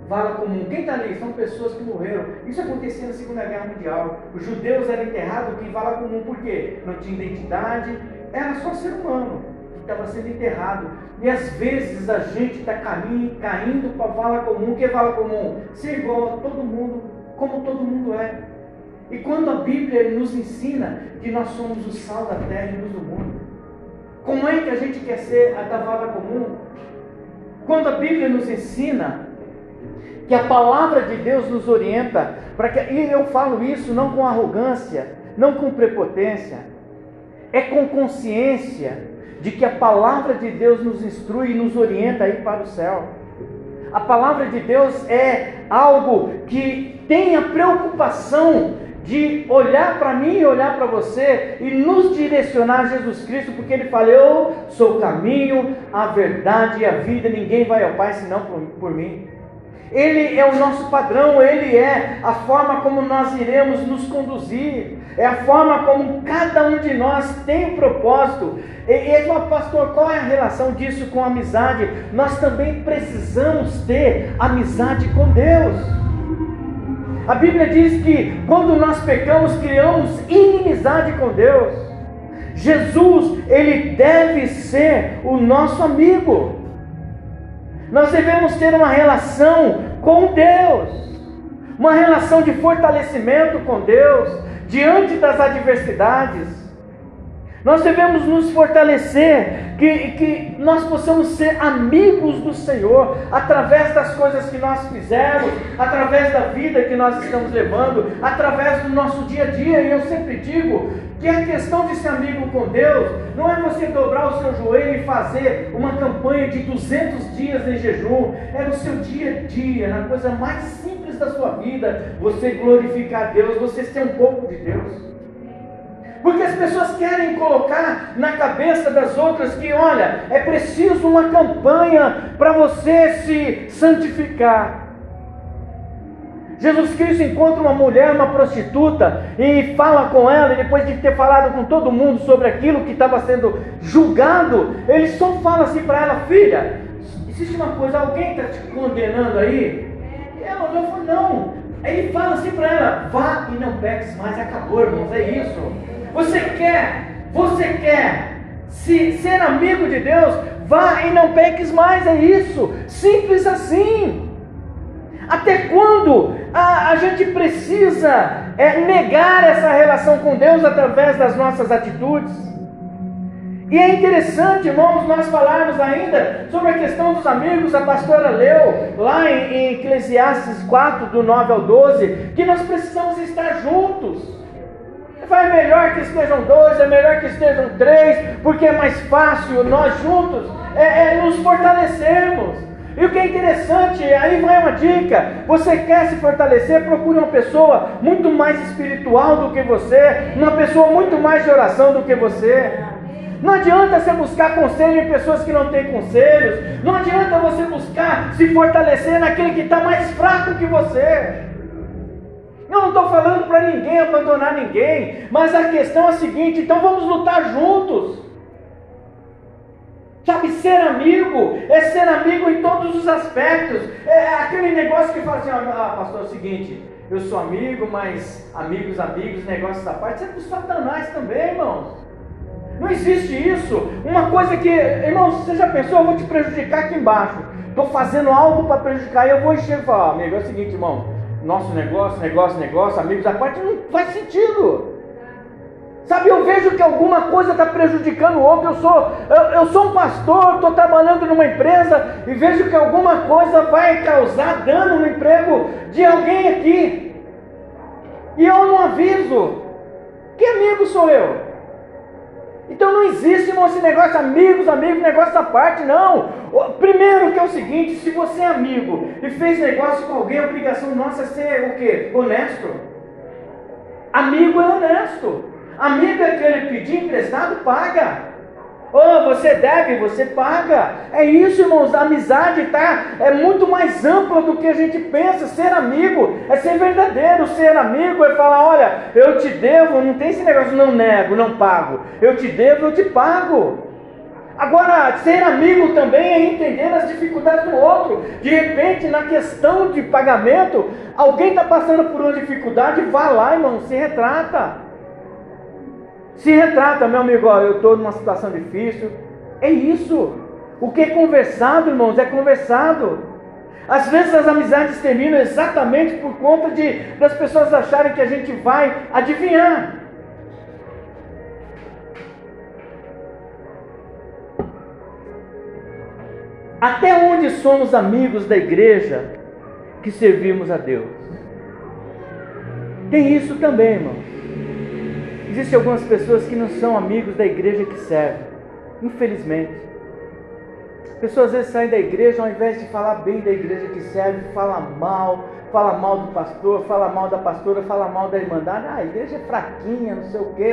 Speaker 1: Vala comum. Quem está ali? São pessoas que morreram. Isso acontecia na Segunda Guerra Mundial. Os judeus eram enterrados em vala comum. Por quê? Não tinha identidade. Era só ser humano. estava sendo enterrado. E às vezes a gente está caindo, caindo para vala comum. O que é vala comum? Ser igual a todo mundo, como todo mundo é. E quando a Bíblia nos ensina que nós somos o sal da terra e luz do mundo, como é que a gente quer ser a da vala comum? Quando a Bíblia nos ensina que a palavra de Deus nos orienta para que e eu falo isso não com arrogância, não com prepotência, é com consciência de que a palavra de Deus nos instrui e nos orienta a ir para o céu. A palavra de Deus é algo que tem a preocupação de olhar para mim e olhar para você e nos direcionar a Jesus Cristo, porque Ele fala: Eu sou o caminho, a verdade e a vida, ninguém vai ao Pai senão por, por mim. Ele é o nosso padrão, Ele é a forma como nós iremos nos conduzir, é a forma como cada um de nós tem um propósito. E, e pastor, qual é a relação disso com a amizade? Nós também precisamos ter amizade com Deus. A Bíblia diz que quando nós pecamos, criamos inimizade com Deus. Jesus, ele deve ser o nosso amigo. Nós devemos ter uma relação com Deus, uma relação de fortalecimento com Deus diante das adversidades. Nós devemos nos fortalecer, que, que nós possamos ser amigos do Senhor, através das coisas que nós fizemos, através da vida que nós estamos levando, através do nosso dia a dia. E eu sempre digo que a questão de ser amigo com Deus não é você dobrar o seu joelho e fazer uma campanha de 200 dias em jejum, é no seu dia a dia, na coisa mais simples da sua vida, você glorificar Deus, você ter um pouco de Deus. Porque as pessoas querem colocar na cabeça das outras que, olha, é preciso uma campanha para você se santificar. Jesus Cristo encontra uma mulher, uma prostituta, e fala com ela, e depois de ter falado com todo mundo sobre aquilo que estava sendo julgado, ele só fala assim para ela: Filha, existe uma coisa, alguém está te condenando aí? E ela olhou e falou: Não. Ele fala assim para ela: Vá e não peques mais, acabou, irmãos, é isso. Você quer, você quer se ser amigo de Deus, vá e não peques mais, é isso. Simples assim. Até quando a, a gente precisa é, negar essa relação com Deus através das nossas atitudes? E é interessante, irmãos, nós falarmos ainda sobre a questão dos amigos. A pastora leu lá em, em Eclesiastes 4, do 9 ao 12, que nós precisamos estar juntos. É melhor que estejam dois, é melhor que estejam três, porque é mais fácil nós juntos é, é nos fortalecermos. E o que é interessante, aí vai uma dica: você quer se fortalecer, procure uma pessoa muito mais espiritual do que você, uma pessoa muito mais de oração do que você. Não adianta você buscar conselho em pessoas que não têm conselhos, não adianta você buscar se fortalecer naquele que está mais fraco que você. Eu não estou falando para ninguém abandonar ninguém, mas a questão é a seguinte: então vamos lutar juntos. Sabe, ser amigo é ser amigo em todos os aspectos. É aquele negócio que fala assim: ah, pastor, é o seguinte, eu sou amigo, mas amigos, amigos, negócios da parte, isso é do Satanás também, irmãos. Não existe isso. Uma coisa que, irmão, você já pensou, eu vou te prejudicar aqui embaixo. Estou fazendo algo para prejudicar e eu vou encher e falar, amigo, é o seguinte, irmão nosso negócio, negócio, negócio, amigos à parte, não faz sentido. Sabe, eu vejo que alguma coisa está prejudicando o outro. Eu sou, eu, eu sou um pastor, estou trabalhando numa empresa e vejo que alguma coisa vai causar dano no emprego de alguém aqui. E eu não aviso. Que amigo sou eu? Então não existe, irmão, esse negócio amigos, amigos, negócio à parte, não. Primeiro que é o seguinte, se você é amigo e fez negócio com alguém, a obrigação nossa é ser o quê? Honesto. Amigo é honesto. Amigo é aquele pedir emprestado, paga. Oh, você deve, você paga. É isso, irmãos. A amizade tá é muito mais ampla do que a gente pensa. Ser amigo é ser verdadeiro. Ser amigo é falar: olha, eu te devo. Não tem esse negócio, não nego, não pago. Eu te devo, eu te pago. Agora, ser amigo também é entender as dificuldades do outro. De repente, na questão de pagamento, alguém está passando por uma dificuldade, vá lá, irmão, se retrata. Se retrata, meu amigo, ó, eu estou numa situação difícil, É isso. O que é conversado, irmãos, é conversado. Às vezes as amizades terminam exatamente por conta de das pessoas acharem que a gente vai adivinhar. Até onde somos amigos da igreja que servimos a Deus? Tem isso também, irmão. Existem algumas pessoas que não são amigos da igreja que servem, infelizmente. Pessoas às vezes saem da igreja, ao invés de falar bem da igreja que serve, fala mal, fala mal do pastor, fala mal da pastora, fala mal da irmandade. Ah, a igreja é fraquinha, não sei o quê.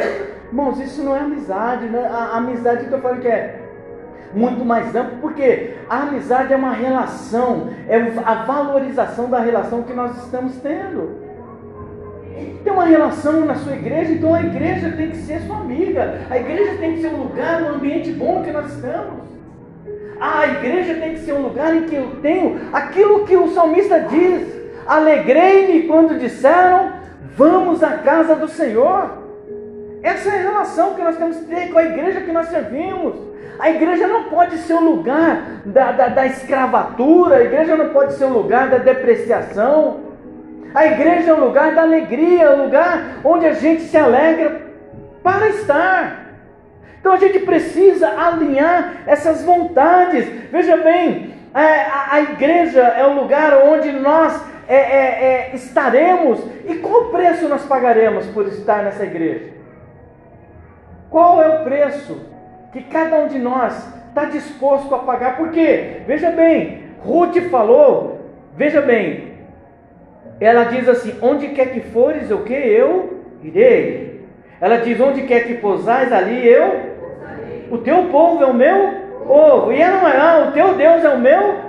Speaker 1: Irmãos, isso não é amizade, né? A amizade que eu falo que é muito mais amplo, porque a amizade é uma relação, é a valorização da relação que nós estamos tendo. Tem uma relação na sua igreja, então a igreja tem que ser sua amiga, a igreja tem que ser um lugar, um ambiente bom que nós estamos. A igreja tem que ser um lugar em que eu tenho aquilo que o salmista diz: alegrei-me quando disseram, vamos à casa do Senhor. Essa é a relação que nós temos que ter com a igreja que nós servimos. A igreja não pode ser o lugar da, da, da escravatura, a igreja não pode ser o lugar da depreciação. A igreja é um lugar da alegria, é o lugar onde a gente se alegra para estar. Então a gente precisa alinhar essas vontades. Veja bem, é, a, igreja é o lugar onde nós é, é, é, estaremos. E qual preço nós pagaremos por estar nessa igreja? Qual é o preço que cada um de nós está disposto a pagar? Porque, veja bem, Ruth falou, veja bem, ela diz assim: onde quer que fores, o que eu irei. Ela diz: onde quer que pousais, ali eu o teu povo é o meu povo. E ela não é, ah, o teu Deus é o meu?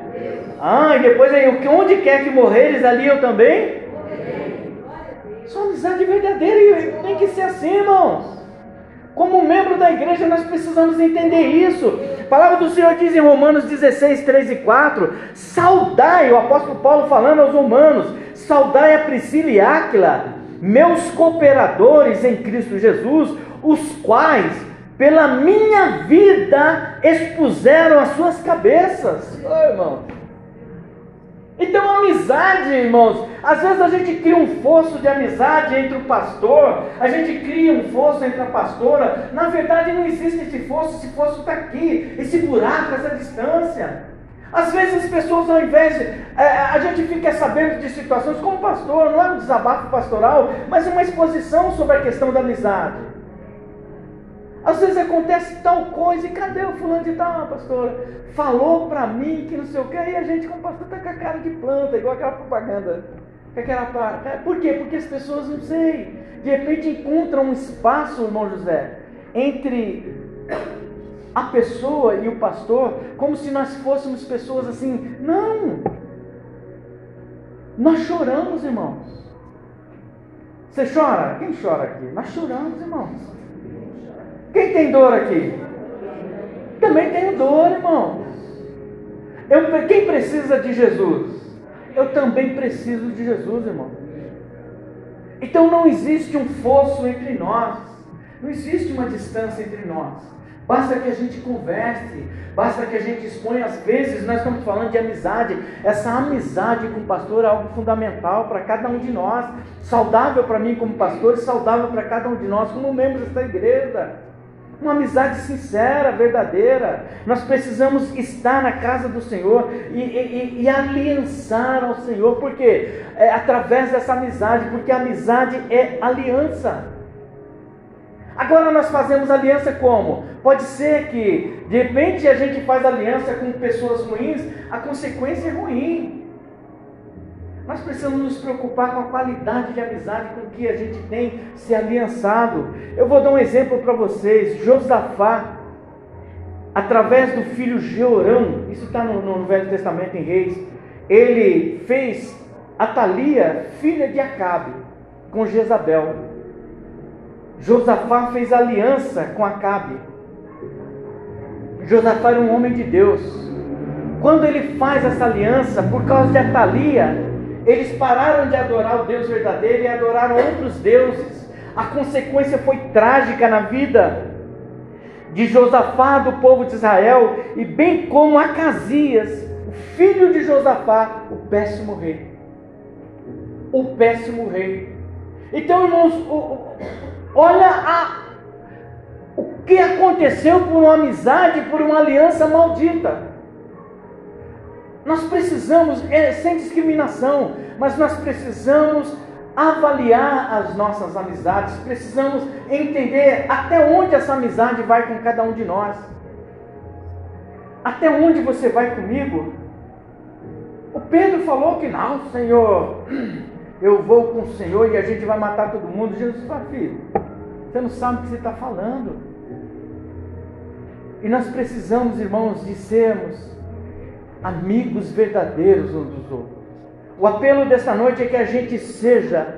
Speaker 1: Ah, e depois aí, onde quer que morreres, ali eu também? Só amizade verdadeira e tem que ser assim, irmãos. Como membro da igreja, nós precisamos entender isso. A palavra do Senhor diz em Romanos 16, 3 e 4: Saudai, o apóstolo Paulo falando aos romanos, saudai a Priscila e Áquila, meus cooperadores em Cristo Jesus, os quais pela minha vida expuseram as suas cabeças. Oh, irmão. Então, amizade, irmãos, às vezes a gente cria um fosso de amizade entre o pastor, a gente cria um fosso entre a pastora. Na verdade, não existe esse fosso, esse fosso está aqui, esse buraco, essa distância. Às vezes as pessoas, ao invés de. É, a gente fica sabendo de situações como pastor, não é um desabafo pastoral, mas uma exposição sobre a questão da amizade. Às vezes acontece tal coisa, e cadê o fulano de tal, pastora? Falou para mim que não sei o que, e a gente, como pastor, está com a cara de planta, igual aquela propaganda. Aquela, é, por quê? Porque as pessoas, não sei, de repente encontram um espaço, irmão José, entre a pessoa e o pastor, como se nós fôssemos pessoas assim. Não! Nós choramos, irmãos. Você chora? Quem chora aqui? Nós choramos, irmãos. Quem tem dor aqui? Também tenho dor, irmãos. Eu, quem precisa de Jesus? Eu também preciso de Jesus, irmão. Então não existe um fosso entre nós, não existe uma distância entre nós. Basta que a gente converse, basta que a gente exponha. Às vezes nós estamos falando de amizade. Essa amizade com o pastor é algo fundamental para cada um de nós, saudável para mim como pastor e saudável para cada um de nós como membros desta igreja. Uma amizade sincera, verdadeira. Nós precisamos estar na casa do Senhor e, e, e aliançar ao Senhor, porque é através dessa amizade, porque a amizade é aliança. Agora nós fazemos aliança como? Pode ser que de repente a gente faz aliança com pessoas ruins, a consequência é ruim. Nós precisamos nos preocupar com a qualidade de amizade com que a gente tem se aliançado. Eu vou dar um exemplo para vocês. Josafá, através do filho Jeorão, isso está no, no, Velho Testamento em Reis, ele fez Atalia, filha de Acabe, com Jezabel. Josafá fez aliança com Acabe. Josafá era um homem de Deus. Quando ele faz essa aliança, por causa de Atalia, eles pararam de adorar o Deus verdadeiro e adoraram outros deuses. A consequência foi trágica na vida de Josafá do povo de Israel, e bem como Acasias, o filho de Josafá, o péssimo rei. O péssimo rei. Então, irmãos, olha a, o que aconteceu por uma amizade, por uma aliança maldita. Nós precisamos, é, sem discriminação, mas nós precisamos avaliar as nossas amizades, precisamos entender até onde essa amizade vai com cada um de nós. Até onde você vai comigo? O Pedro falou que não, Senhor, eu vou com o Senhor e a gente vai matar todo mundo. Jesus falou, filho, você não sabe o que você está falando. E nós precisamos, irmãos, de sermos amigos verdadeiros uns dos outros. O apelo desta noite é que a gente seja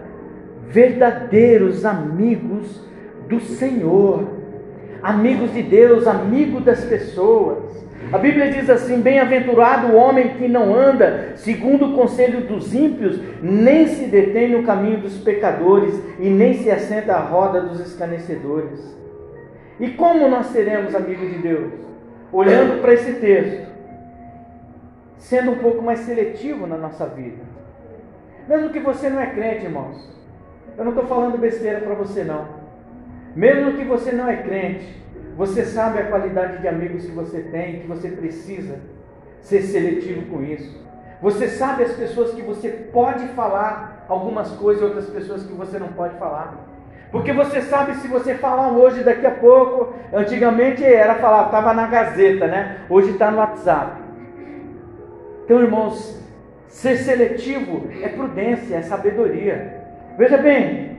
Speaker 1: verdadeiros amigos do Senhor, amigos de Deus, amigos das pessoas. A Bíblia diz assim: Bem-aventurado o homem que não anda segundo o conselho dos ímpios, nem se detém no caminho dos pecadores, e nem se assenta à roda dos escarnecedores. E como nós seremos amigos de Deus? Olhando para esse texto, sendo um pouco mais seletivo na nossa vida. Mesmo que você não é crente, irmãos. Eu não estou falando besteira para você não. Mesmo que você não é crente, você sabe a qualidade de amigos que você tem, que você precisa ser seletivo com isso. Você sabe as pessoas que você pode falar algumas coisas e outras pessoas que você não pode falar. Porque você sabe se você falar hoje, daqui a pouco, antigamente era falar, estava na Gazeta, né? Hoje está no WhatsApp. Então, irmãos, ser seletivo é prudência, é sabedoria. Veja bem,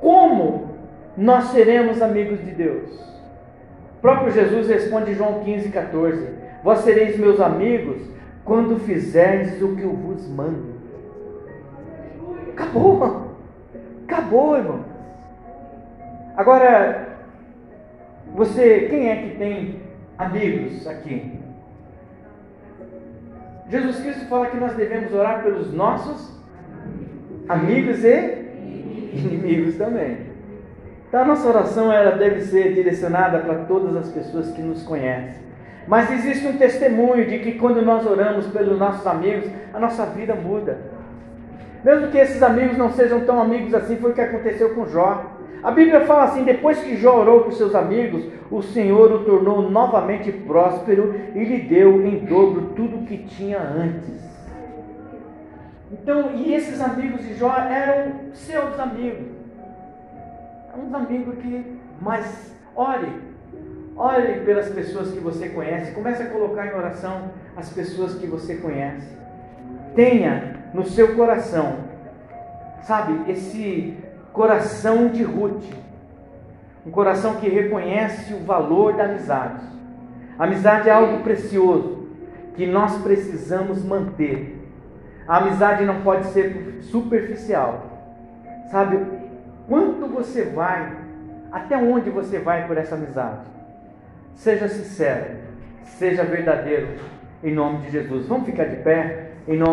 Speaker 1: como nós seremos amigos de Deus? O próprio Jesus responde em João 15, 14: Vós sereis meus amigos quando fizerdes o que eu vos mando. Acabou, acabou, irmão. Agora, você, quem é que tem amigos aqui? Jesus Cristo fala que nós devemos orar pelos nossos amigos e inimigos também. Então a nossa oração ela deve ser direcionada para todas as pessoas que nos conhecem. Mas existe um testemunho de que quando nós oramos pelos nossos amigos, a nossa vida muda. Mesmo que esses amigos não sejam tão amigos assim, foi o que aconteceu com Jó. A Bíblia fala assim: depois que Jó orou com seus amigos, o Senhor o tornou novamente próspero e lhe deu em dobro tudo o que tinha antes. Então, e esses amigos de Jó eram seus amigos. Uns amigos que, mas ore, ore pelas pessoas que você conhece, comece a colocar em oração as pessoas que você conhece. Tenha no seu coração, sabe, esse coração de Ruth. Um coração que reconhece o valor da amizade. A amizade é algo precioso que nós precisamos manter. A amizade não pode ser superficial. Sabe quanto você vai, até onde você vai por essa amizade? Seja sincero, seja verdadeiro, em nome de Jesus. Vamos ficar de pé, em nome